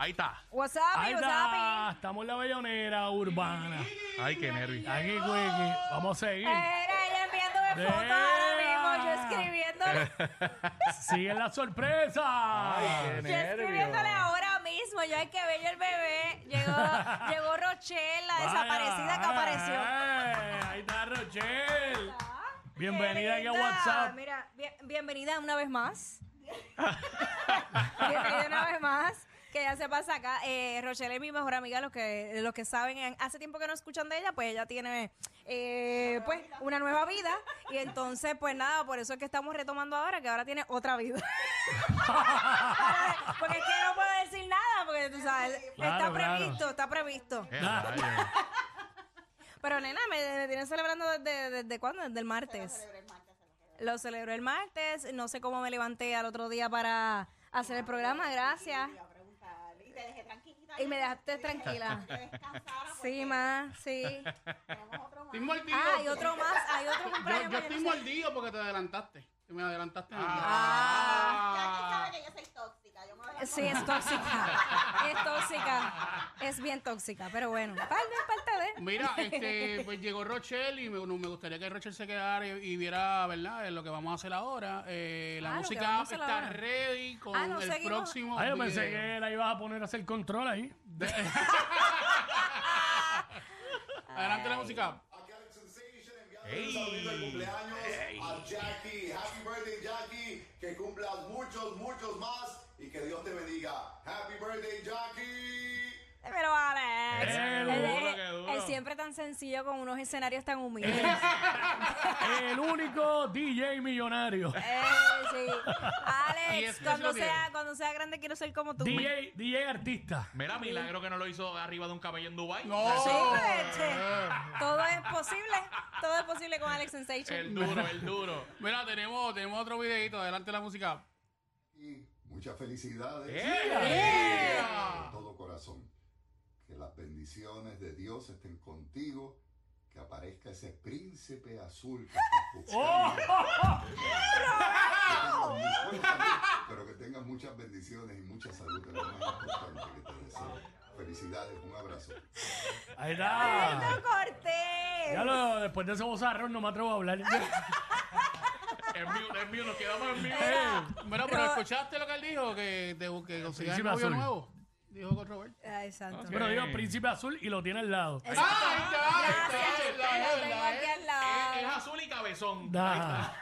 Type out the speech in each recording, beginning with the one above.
Ahí está. WhatsApp, Ahí WhatsApp. está. Estamos en la bellonera urbana. Ay, qué nervio. Aquí, Quickie. Vamos a seguir. Era ella enviándome De- fotos ahora mismo, yo escribiéndole, Siguen las sorpresas. yo escribiéndole ahora mismo, yo hay que ver yo el bebé. Llegó, llegó Rochelle, la desaparecida que Vaya, apareció. eh, ahí está Rochelle. Bienvenida Qué aquí a. WhatsApp. Mira, bien- bienvenida una vez más. bienvenida una vez más. Que ya se pasa acá. Eh, Rochelle es mi mejor amiga, los que, los que saben, eh, hace tiempo que no escuchan de ella, pues ella tiene eh, pues una nueva vida. Y entonces, pues nada, por eso es que estamos retomando ahora, que ahora tiene otra vida. porque es que no puedo decir nada, porque tú sabes, Claro, está claro. previsto, está previsto. Pero nena, me, me tienen celebrando desde, desde cuándo? Desde el martes. Lo celebré el martes. No sé cómo me levanté al otro día para hacer el programa. Gracias. Y te dejé tranquilita. Y me dejaste tranquila. Sí, más, sí. Tenemos otro más. Estoy mordido. Ah, hay otro más. Hay otro Yo, cumpleaños. yo que estoy mordido porque te adelantaste. Me adelantaste. el día. Ah. Jackie sabe que yo soy tóxica. Yo me voy a Sí, es tóxica. Es tóxica. Es bien tóxica, pero bueno. Parte, parte de. Mira, este, pues llegó Rochelle y me, no, me gustaría que Rochelle se quedara y, y viera, ¿verdad? eh, Lo que vamos a hacer ahora. Eh, la Ah, que música vamos a hacer está ahora. ready con Ah, no, el seguimos. próximo. Ay, yo pensé video. que la ibas a poner a hacer control ahí. Adelante la música. Aquí Alex Sensation enviando Ey. Un saludito de cumpleaños a Jackie. Happy birthday, Jackie. Que cumplas muchos, muchos más y que Dios te bendiga. Happy birthday, Jackie. Pero Alex. Qué Él, duro, él- qué duro. él siempre tan sencillo con unos escenarios tan humildes. El único DJ millonario. Eh, sí. Alex, cuando sea, cuando sea grande quiero ser como tú. DJ, DJ artista. Mira, milagro que no lo hizo arriba de un caballo en Dubai. No. Sí, este, todo es posible. Todo es posible con Alex Sensation. El duro, el duro. Mira, tenemos, tenemos otro videito. Adelante la música. Y muchas felicidades. ¡Eh! De todo corazón. Que las bendiciones de Dios estén contigo. Que aparezca ese príncipe azul que estás buscando. Que tengas muchas- Pero que tengas muchas bendiciones y mucha salud, que es lo más importante que te deseo. Felicidades, un abrazo. Ahí está. ¡No corté! Ya lo, después de ese bozarrón no me atrevo a hablar. Es mío, es mío, nos quedamos en mío. Bueno, pero Ro- ¿escuchaste lo que él dijo? Que, de- que consigas príncipe novio azul. nuevo. Dijo con Robert. Ay, santo. Pero digo príncipe azul y lo tiene al lado. ¡Ah, ahí está! ahí está, Gracias, ahí está, ahí lo está, tengo ahí aquí está. al lado. Es, es azul y cabezón. Da.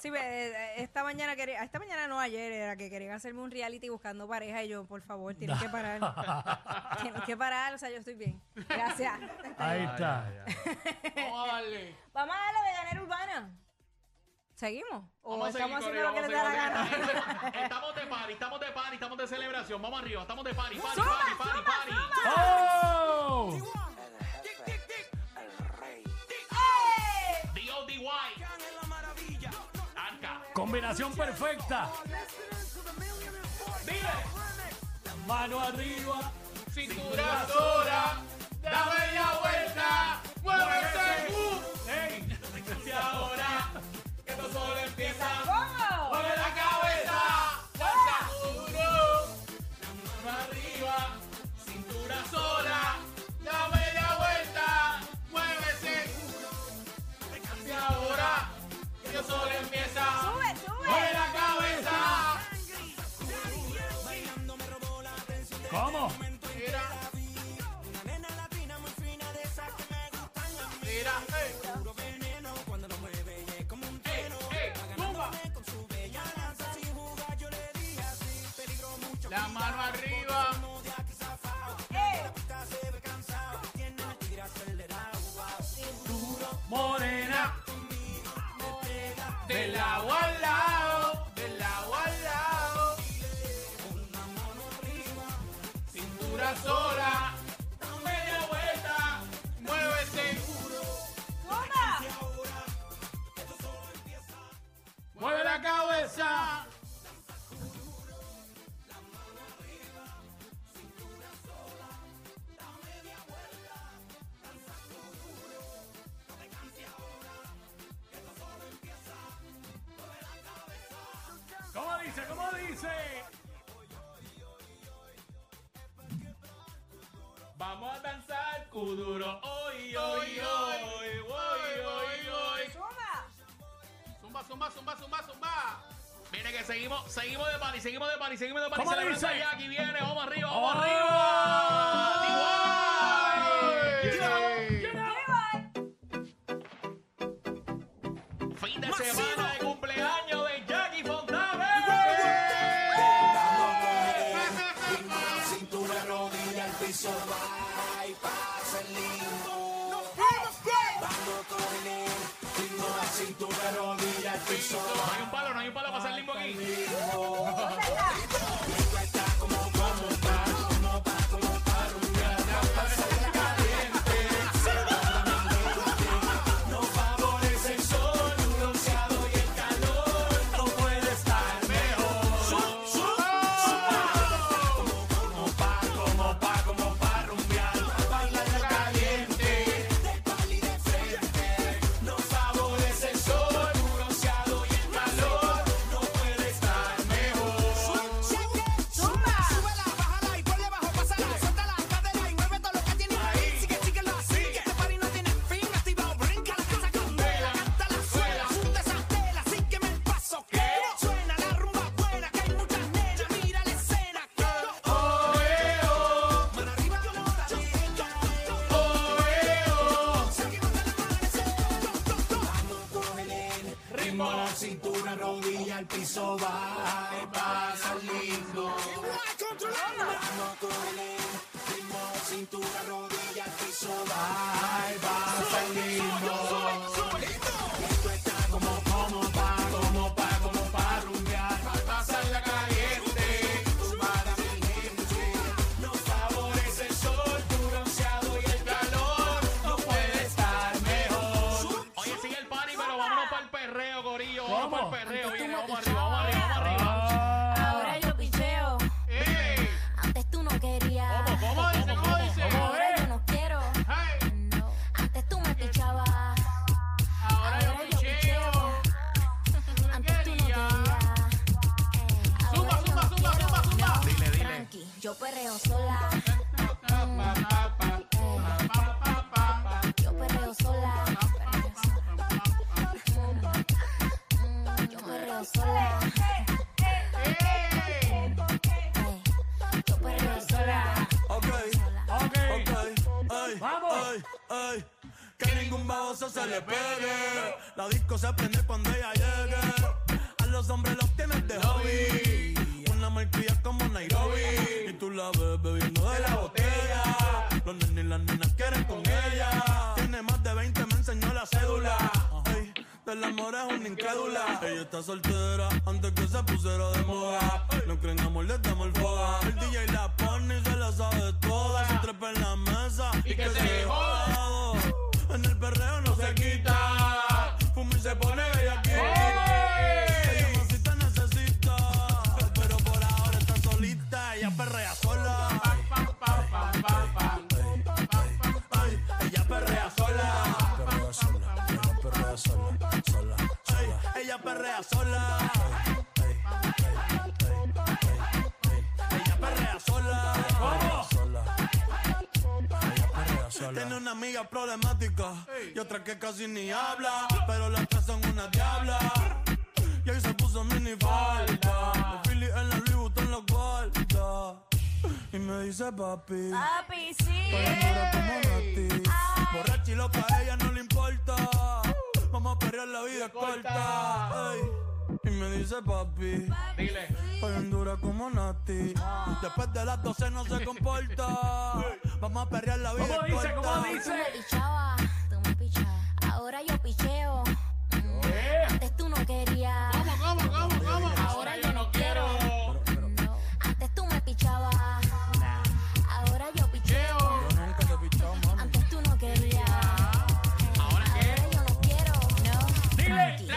Sí, ve, eh, esta mañana quería, esta mañana no ayer era que querían hacerme un reality buscando pareja y yo, por favor, tienes que parar. tienes que parar, o sea, yo estoy bien. Gracias. Ahí está. Vamos a darle. Vamos a darle de ganera urbana. ¿Seguimos? ¿O Vamos a seguir, estamos haciendo lo que Corillo, les da la vamos a seguir, gana? Estamos de party, estamos de party, estamos de celebración. Vamos arriba, estamos de party, party, Suma, party, party, suma, party. suma. ¡Oh! D.O.D.Y. Arca. Combinación perfecta. Dile. Mano arriba. Cintura sola. Da media vuelta. Muévete. Uh. Que esto solo empieza. ¿Cómo? fuerza. ¿Cómo dice? ¿Cómo dice? Vamos a danzar kuduro hoy, hoy, hoy, hoy, hoy, hoy. Zumba, zumba, zumba, zumba, zumba. Mire que seguimos, seguimos de party, seguimos de party, seguimos de party. ¿Cómo dice? ya, Aquí viene, vamos arriba, vamos ¡Oh! arriba. Fin de semana de cumpleaños de Jackie Fontana. Cintura, rodilla, al piso, va y pasa el lindo. Vamos con él. Ritmo, la cintura, rodilla, al piso, No hay un palo, no hay un palo para hacer limbo aquí. Ritmo, la cintura, rodilla, al piso, va y pasa lindo. Ritmo, cintura, rodilla, al piso, va y pasa lindo. Yo perreo sola. Yo perreo sola. Yo perreo sola. Yo perreo sola. Ok, Ok. ok, ay, Vamos. ay, ay. Que ningún baboso se le pegue. La disco se prende cuando ella llegue. A los hombres los tienes de hobby. Una marquilla como Nairobi. Y tú la ves bebiendo de la botella. Los nenes y las nenas quieren con ella. Tiene más de 20, me enseñó la cédula. Ay, del amor es una incrédula. Ella está soltera antes que se pusiera de moda. No creen amor, le damos el foda. El DJ la pone y se la sabe toda. Se trepa en la mesa y que se joda. En el perreo no se quita. Fuma y se pone perrea sola. Ella perrea sola. Tiene una amiga problemática y otra que casi ni habla, pero las tres son una diabla. Y ahí se puso mini falta. Los Philly en la Louis Vuitton guarda. Y me dice papi. Papi, sí. Dura como Nati. Borracha y loca, a ella no le importa. Vamos a perrear, la vida es corta. Ey. Y me dice papi. Dile. Estoy en dura como Nati. Después de las 12 no se comporta. Vamos a perrear, la vida ¿Cómo es dice? corta. ¿Cómo Tú dice? me pichabas, tú me pichabas. Ahora yo picheo. Mm, ¿Qué? Antes tú no querías.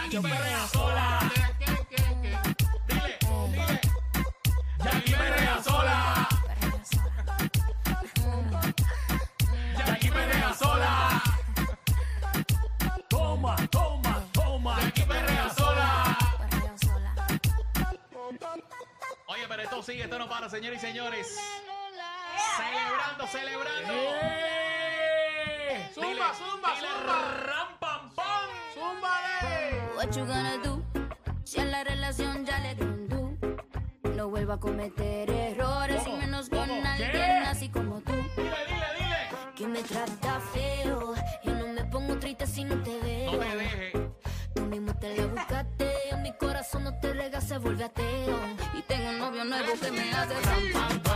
Jackie perrea sola. Dile, dile. Jackie perrea sola. Jackie perrea sola. Toma, toma, toma. Jackie perrea sola. Oye, pero esto sigue, esto no para, señores y señores. Celebrando, celebrando. Dile, Zumba, zumba, dile. Si a la relación ya le dundú. No vuelva a cometer errores y menos con ¿Cómo? alguien así como tú. Dile, dile, dile. Que me trata feo. Yo no me pongo triste si no te veo. Tú mismo te la buscaste. Mi corazón no te rega, se vuelve ateo. Y tengo un novio nuevo que me hace ram, pam, pam.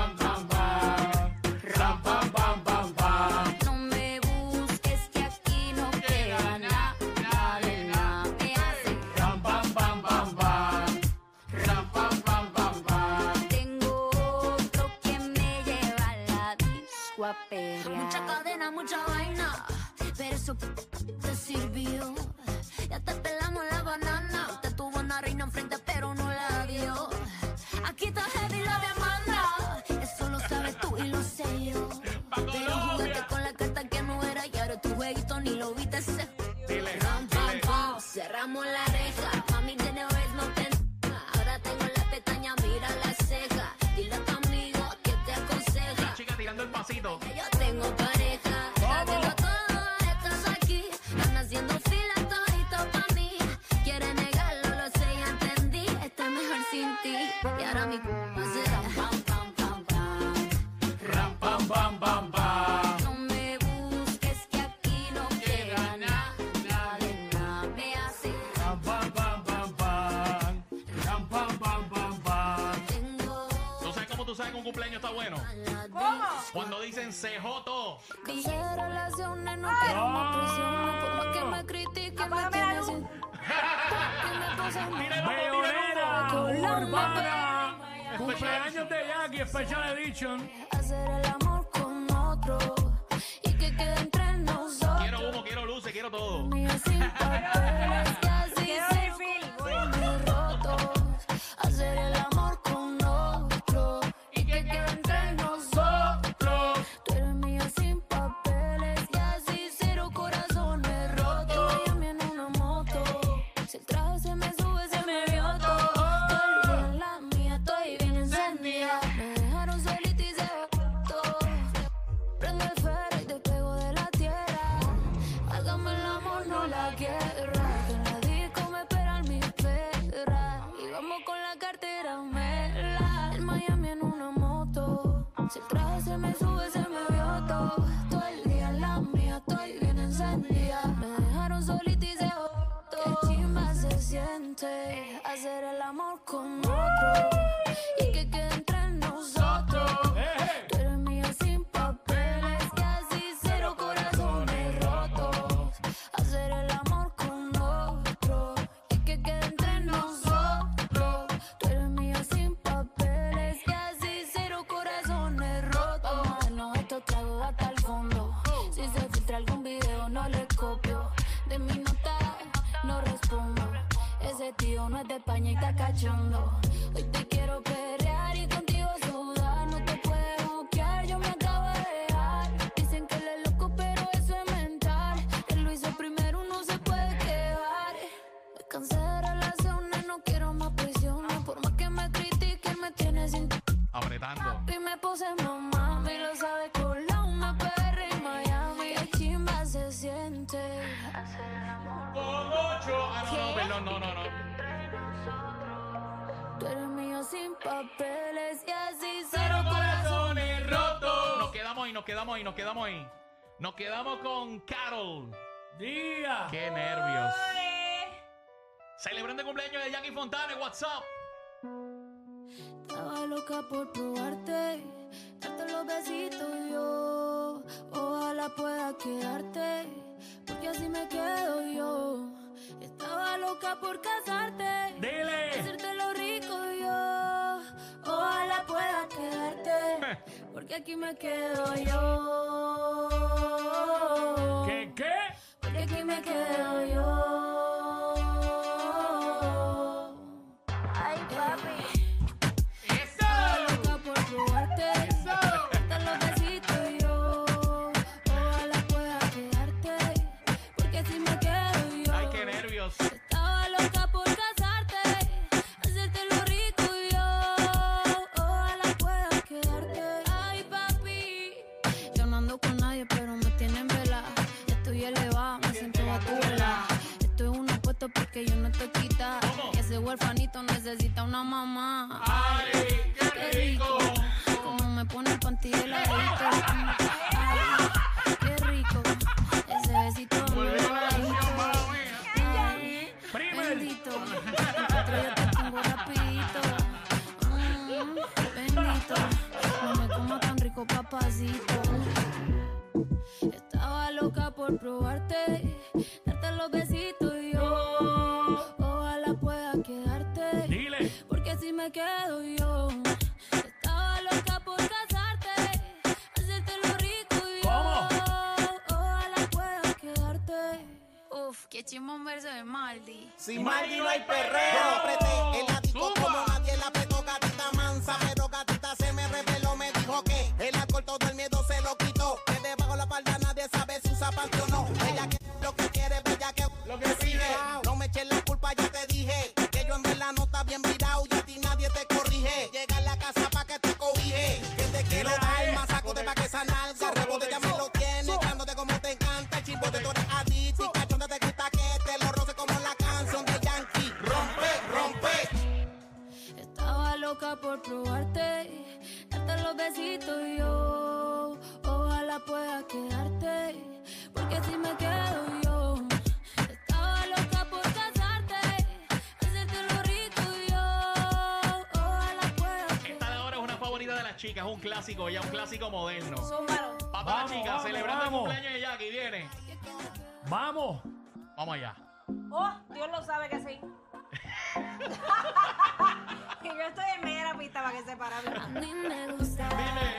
Obita Bayonera, Urbana, cumpleaños de Jackie, Special Edition. Hacer el amor con otro y que quede entre nosotros. Quiero humo, quiero luces, quiero todo. vestido no es de España y está cachando. Hoy te quiero perrear y contigo papeles y así Cero corazones rotos. Nos quedamos ahí, nos quedamos ahí, nos quedamos ahí. Nos quedamos con Carol. Día. Qué nervios. Celebrando el cumpleaños de Jackie Fontane, what's up? Estaba loca por probarte, darte los besitos yo. Ojalá pueda quedarte, porque así me quedo yo. Estaba loca por casarte. Dile. Porque aquí me quedo yo. ¿Qué, qué? Porque aquí me quedo yo. Estaba loca por probarte, darte los besitos y yo. Ojalá pueda quedarte. Dile. Porque si me quedo yo, estaba loca por casarte, hacerte lo rico y yo. Ojalá pueda quedarte. Uf, qué chimón verso de Maldi. Sin Maggi no hay perreo. Apreté el disco Zumba. como nadie la dijo que el alcohol todo el miedo se lo quitó. Que debajo la falda nadie sabe si usa panty o no. Ella que lo que quiere, bella que lo que sigue. No me eches la culpa, ya te dije. Que yo en verdad no está bien virado y a ti nadie te corrige. Llega a la casa pa' que te cobije. Que te quiero dar más saco de pa' que esa nalga. Rebote ya me lo tienes, dándote como te encanta. El chimbo de tu eres adicto cachonda te gusta que te lo roce como la canción de Yankee. Rompe, rompe. Estaba loca por probarte, los besitos yo. Ojalá pueda quedarte, porque si me quedo yo. Estaba loca por casarte, hacerte lo rico y yo. Ojalá pueda Esta de ahora es una favorita de las chicas, es un clásico, ya un clásico moderno. Papá, Vamos, chicas, vamos, celebrando el vamos. cumpleaños de Jackie, viene. Vamos. Vamos allá. Oh, Dios lo sabe que sí. yo estoy en medio de la pista para que se para. A mí me gusta Dile.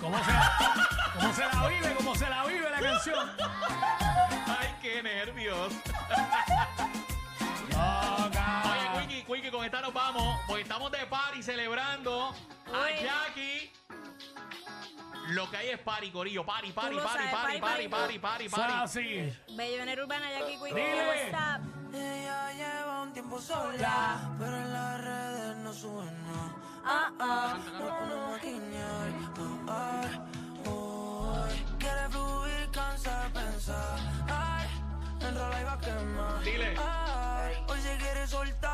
¿Cómo se, ¿Cómo se la vive? ¿Cómo se la vive la canción? Ay, qué nervios. Loca. Oye, Quickie, Quickie, con esta nos vamos. Porque estamos de party celebrando a Uy. Jackie. Lo que hay es party, corillo. Party, party, lo party, sabes, party, party, party, party, party, Eso es party. así. Bellonera urbana, Jackie Quickie. Dile. What's up? Ella lleva un tiempo sola, pero en las redes no sube Ah, ah, nos ponemos a guiñar. Ah, ah, uy. Quiere fluir, cansa pensar. Ay, enrola y va a quemar. Dile. Ay, hoy se quiere soltar.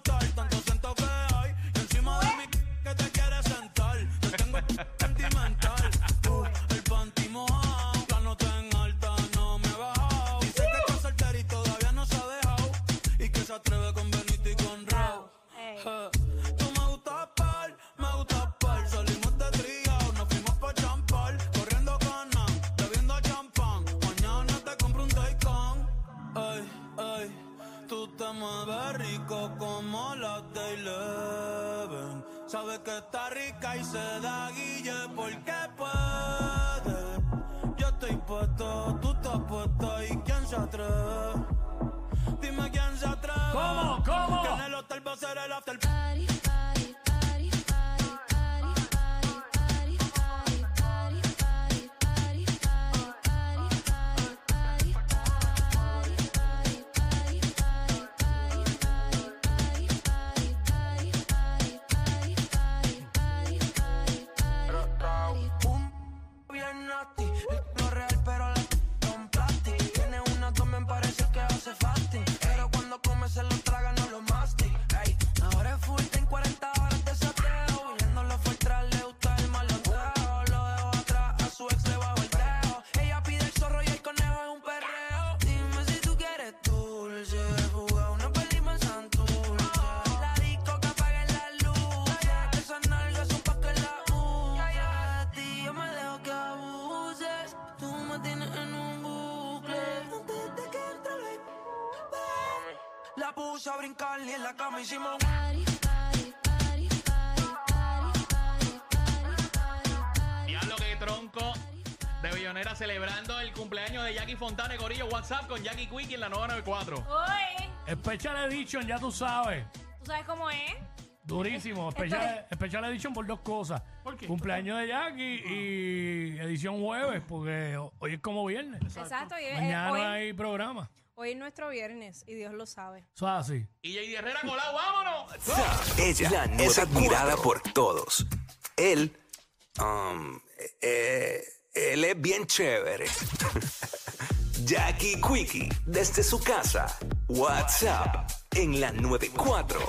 Que está rica y se da guille porque puede. Yo estoy puesto, tú estás puesta y quién se atreve. Dime quién se atreve. ¿Cómo? ¿Cómo? Que en el hotel va a ser el after. Un la puse a brincar y en la cama hicimos Diablo que tronco de Billonera celebrando el cumpleaños de Jackie Fontana, Corillo WhatsApp con Jackie Quickie en la 994. Hoy, Special Edition, ya tú sabes. ¿tú sabes cómo es? Durísimo. Special, Special Edition por dos cosas. ¿Por qué? Cumpleaños de Jackie y edición jueves, porque hoy es como viernes. Exacto. y, eh, Mañana hoy, hay programa. Hoy es nuestro viernes y Dios lo sabe. Eso es así. Y JD Herrera colado, vámonos. Ella es admirada por todos. Él, um, eh, él es bien chévere. Jackie Quickie, desde su casa. WhatsApp en la 94.